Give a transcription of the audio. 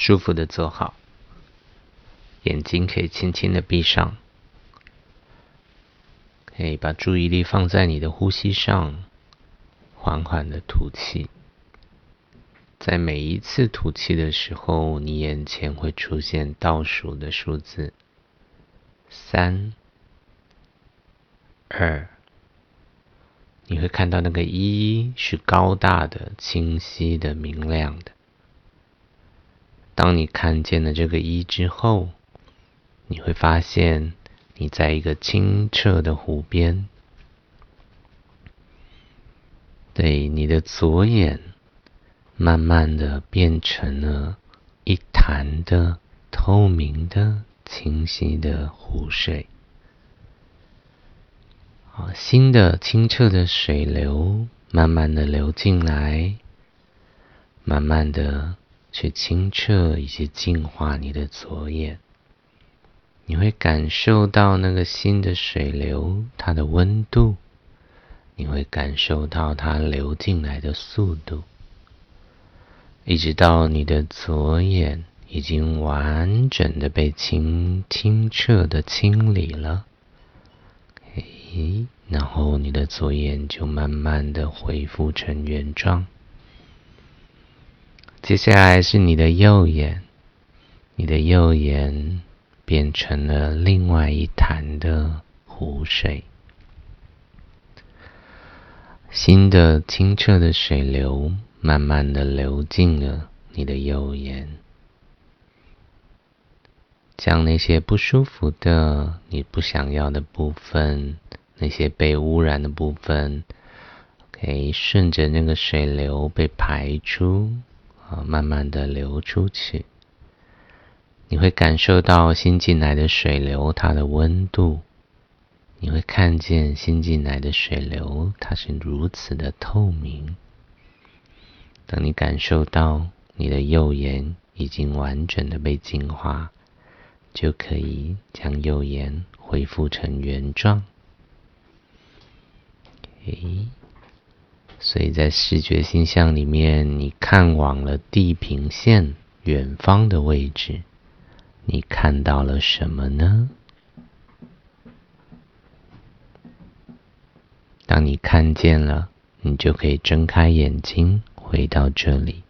舒服的坐好，眼睛可以轻轻的闭上，可以把注意力放在你的呼吸上，缓缓的吐气。在每一次吐气的时候，你眼前会出现倒数的数字：三、二。你会看到那个一是高大的、清晰的、明亮的。当你看见了这个一之后，你会发现你在一个清澈的湖边。对，你的左眼慢慢的变成了一潭的透明的、清晰的湖水。新的清澈的水流慢慢的流进来，慢慢的去清澈以及净化你的左眼。你会感受到那个新的水流它的温度，你会感受到它流进来的速度，一直到你的左眼已经完整的被清清澈的清理了。诶然后你的左眼就慢慢的恢复成原状。接下来是你的右眼，你的右眼变成了另外一潭的湖水，新的清澈的水流慢慢的流进了你的右眼，将那些不舒服的、你不想要的部分。那些被污染的部分，可以顺着那个水流被排出，啊，慢慢的流出去。你会感受到新进来的水流它的温度，你会看见新进来的水流它是如此的透明。当你感受到你的右眼已经完整的被净化，就可以将右眼恢复成原状。诶，所以在视觉星象里面，你看往了地平线远方的位置，你看到了什么呢？当你看见了，你就可以睁开眼睛回到这里。